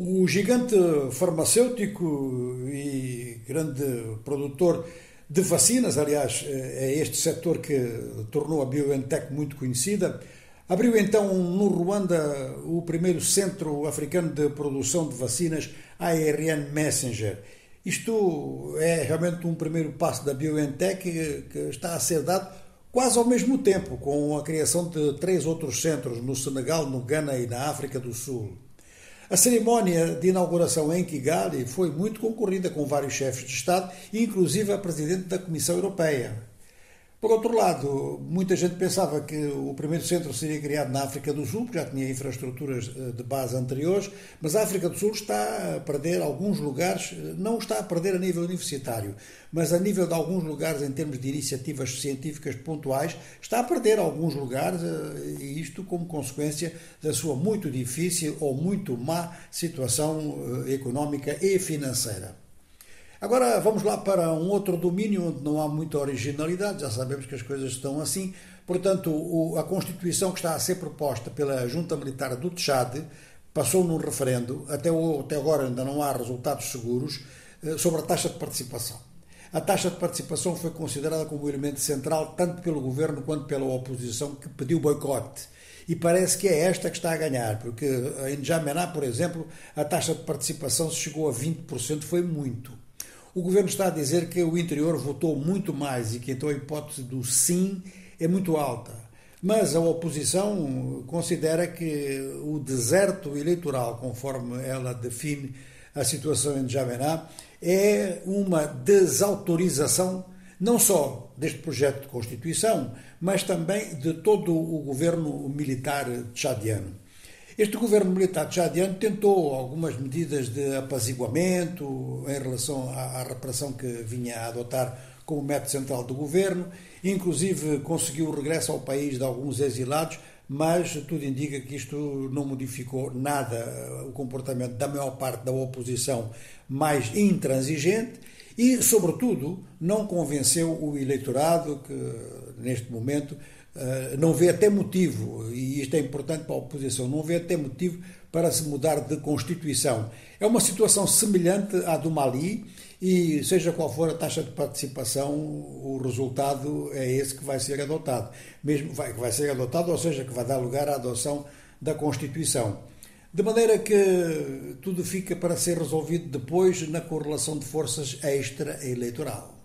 O gigante farmacêutico e grande produtor de vacinas, aliás, é este setor que tornou a BioNTech muito conhecida, abriu então no Ruanda o primeiro centro africano de produção de vacinas ARN Messenger. Isto é realmente um primeiro passo da BioNTech que está a ser dado quase ao mesmo tempo, com a criação de três outros centros no Senegal, no Ghana e na África do Sul. A cerimónia de inauguração em Kigali foi muito concorrida com vários chefes de Estado, inclusive a presidente da Comissão Europeia. Por outro lado, muita gente pensava que o primeiro centro seria criado na África do Sul, porque já tinha infraestruturas eh, de base anteriores, mas a África do Sul está a perder alguns lugares, eh, não está a perder a nível universitário, mas a nível de alguns lugares em termos de iniciativas científicas pontuais, está a perder alguns lugares, eh, e isto como consequência da sua muito difícil ou muito má situação económica e financeira. Agora vamos lá para um outro domínio onde não há muita originalidade, já sabemos que as coisas estão assim. Portanto, o, a Constituição que está a ser proposta pela Junta Militar do Tchad passou num referendo, até, até agora ainda não há resultados seguros, eh, sobre a taxa de participação. A taxa de participação foi considerada como elemento central tanto pelo governo quanto pela oposição que pediu boicote. E parece que é esta que está a ganhar, porque em Jamená, por exemplo, a taxa de participação chegou a 20%, foi muito. O governo está a dizer que o interior votou muito mais e que então a hipótese do sim é muito alta. Mas a oposição considera que o deserto eleitoral, conforme ela define a situação em Jamená, é uma desautorização não só deste projeto de Constituição, mas também de todo o governo militar tchadiano. Este governo militar tchadiano tentou algumas medidas de apaziguamento em relação à, à reparação que vinha a adotar como método central do governo, inclusive conseguiu o regresso ao país de alguns exilados, mas tudo indica que isto não modificou nada o comportamento da maior parte da oposição mais intransigente e, sobretudo, não convenceu o eleitorado que, neste momento, eh, não vê até motivo, e isto é importante para a oposição, não vê até motivo para se mudar de Constituição. É uma situação semelhante à do Mali e, seja qual for a taxa de participação, o resultado é esse que vai ser adotado. Mesmo vai, que vai ser adotado, ou seja, que vai dar lugar à adoção da Constituição. De maneira que tudo fica para ser resolvido depois na correlação de forças extra-eleitoral.